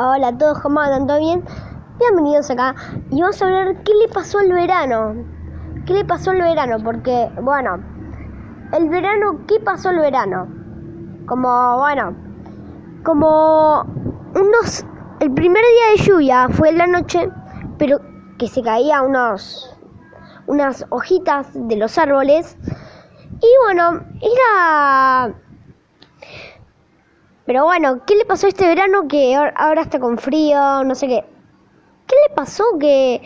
Hola a todos, ¿cómo andan? ¿Todo bien? Bienvenidos acá y vamos a ver qué le pasó al verano. ¿Qué le pasó al verano? Porque, bueno, el verano, ¿qué pasó el verano? Como, bueno, como unos... El primer día de lluvia fue en la noche, pero que se caía unos... unas hojitas de los árboles. Y bueno, era pero bueno, ¿qué le pasó este verano que ahora está con frío? No sé qué. ¿Qué le pasó que,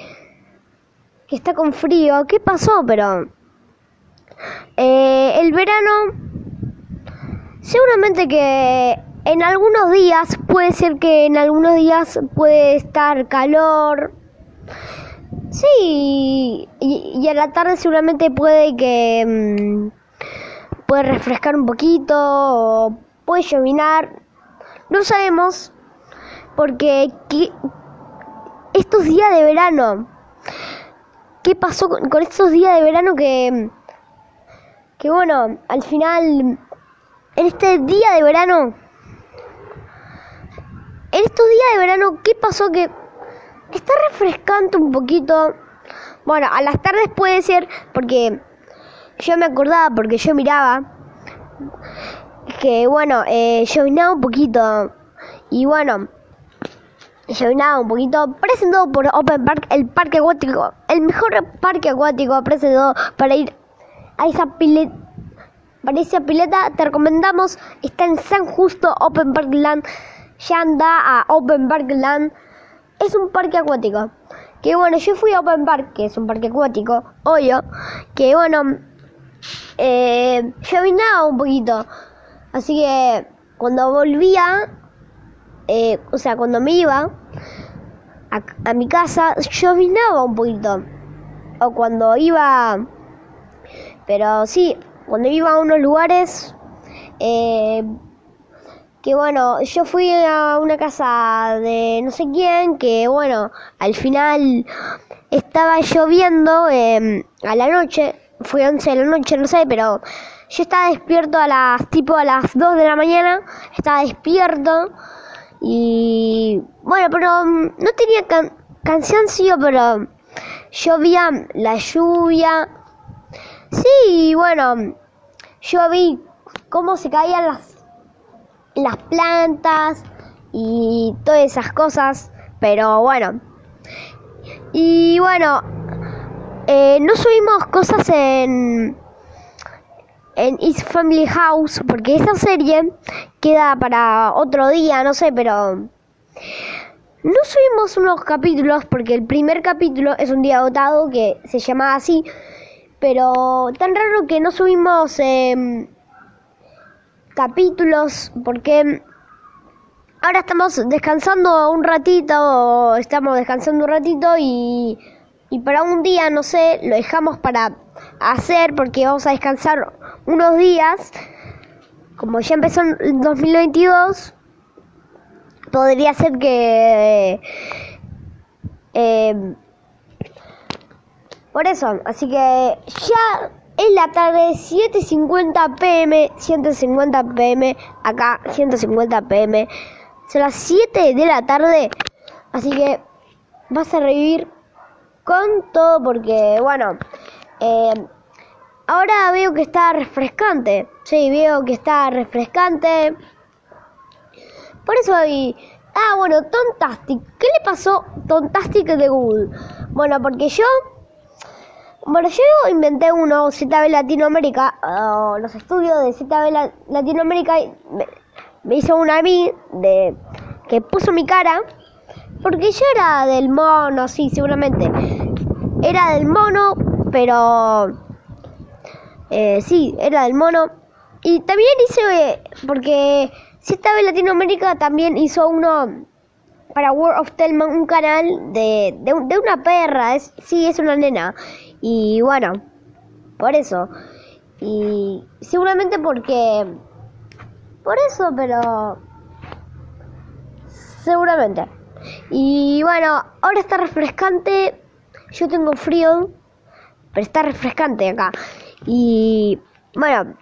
que está con frío? ¿Qué pasó? Pero eh, el verano, seguramente que en algunos días, puede ser que en algunos días puede estar calor. Sí, y, a la tarde seguramente puede que mm, puede refrescar un poquito o puede llovinar. No sabemos porque estos días de verano, ¿qué pasó con, estos días de verano que, que bueno, al final, en este día de verano, en estos días de verano, ¿qué pasó que está refrescante un poquito? Bueno, a las tardes puede ser porque yo me acordaba, porque yo miraba que bueno, eh, llovinaba un poquito. Y bueno, llovinaba un poquito. Presentado por Open Park, el parque acuático, el mejor parque acuático presentado para ir a esa pileta. Para esa pileta te recomendamos, está en San Justo Open Park Land. Ya anda a Open Park Land. Es un parque acuático. Que bueno, yo fui a Open Park, que es un parque acuático, obvio. Que bueno, eh, llovinaba un poquito. Así que cuando volvía, eh, o sea, cuando me iba a, mi casa, llovinaba un poquito. O cuando iba, pero sí, cuando iba a unos lugares, eh, que bueno, yo fui a una casa de no sé quién, que bueno, al final estaba lloviendo eh, a la noche, fue 11 de la noche, no sé, pero yo estaba despierto a las tipo a las 2 de la mañana, estaba despierto y bueno, pero mm, no tenía can cansancio, pero llovía la lluvia. Sí, bueno, yo vi cómo se caían las las plantas y todas esas cosas, pero bueno. Y bueno, eh, no subimos cosas en en East Family House, porque esa serie queda para otro día, no sé, pero no subimos unos capítulos porque el primer capítulo es un día agotado que se llama así, pero tan raro que no subimos em, capítulos porque ahora estamos descansando un ratito, estamos descansando un ratito y, y para un día, no sé, lo dejamos para hacer porque vamos a descansar unos días, como ya empezó en 2022, podría ser que... Eh, por eso, así que ya es la tarde, 7.50 pm, 150 pm, acá 150 pm, son las 7 de la tarde, así que vas a revivir con todo porque, bueno, eh, ahora veo que está refrescante. Sí, veo que está refrescante. Por eso hay... Ah, bueno, Tontastic. ¿Qué le pasó Tontastic de Google? Bueno, porque yo... Bueno, yo inventé uno, ZB Latinoamérica, los estudios de ZB Latinoamérica, me, hizo una a de, que puso mi cara, porque yo era del mono, sí, seguramente. Era del mono, pero eh, sí, era del mono. Y también hice, porque si estaba en Latinoamérica, también hizo uno para World of Telman, un canal de, de, una perra. Es, sí, es una nena. Y bueno, por eso. Y seguramente porque... Por eso, pero... Seguramente. Y bueno, ahora está refrescante. Yo tengo frío pero está refrescante acá. Y bueno,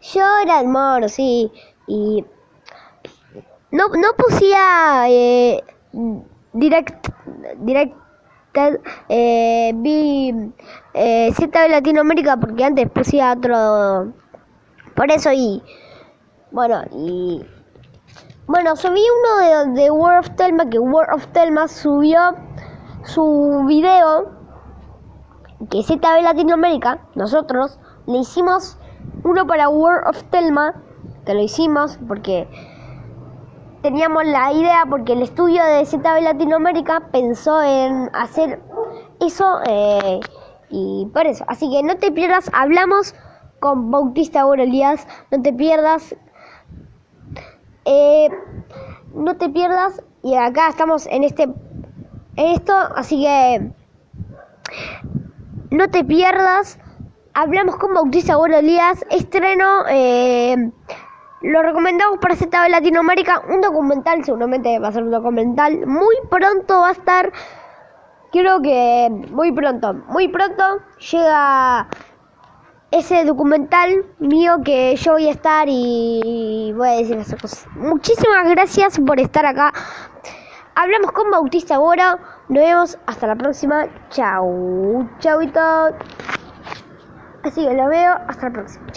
yo era el mono, sí, y no, no pusía eh, direct, direct eh, vi eh, de Latinoamérica porque antes pusía otro por eso y bueno y bueno subí uno de, de World of Telma que World of Telma subió su video que ZB Latinoamérica nosotros le hicimos uno para World of Telma que lo hicimos porque teníamos la idea porque el estudio de ZB Latinoamérica pensó en hacer eso eh, y por eso. Así que no te pierdas, hablamos con Bautista Elías, no te pierdas, eh, no te pierdas y acá estamos en este, en esto, así que no te pierdas. Hablamos con Bautista Elías, estreno. Eh, lo recomendamos para ZB Latinoamérica, un documental, seguramente va a ser un documental. Muy pronto va a estar, creo que muy pronto, muy pronto llega ese documental mío que yo voy a estar y voy a decir esas cosas. Muchísimas gracias por estar acá. Hablamos con Bautista ahora. Nos vemos hasta la próxima. Chau. Chau y todo. Así que lo veo. Hasta la próxima. Chau.